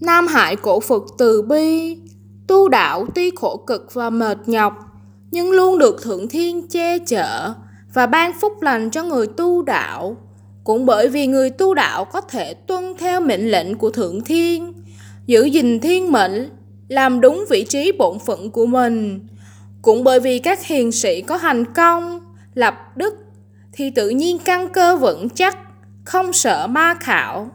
Nam Hải cổ Phật từ bi, tu đạo tuy khổ cực và mệt nhọc, nhưng luôn được Thượng Thiên che chở và ban phúc lành cho người tu đạo. Cũng bởi vì người tu đạo có thể tuân theo mệnh lệnh của Thượng Thiên, giữ gìn thiên mệnh, làm đúng vị trí bổn phận của mình. Cũng bởi vì các hiền sĩ có hành công, lập đức, thì tự nhiên căn cơ vững chắc, không sợ ma khảo.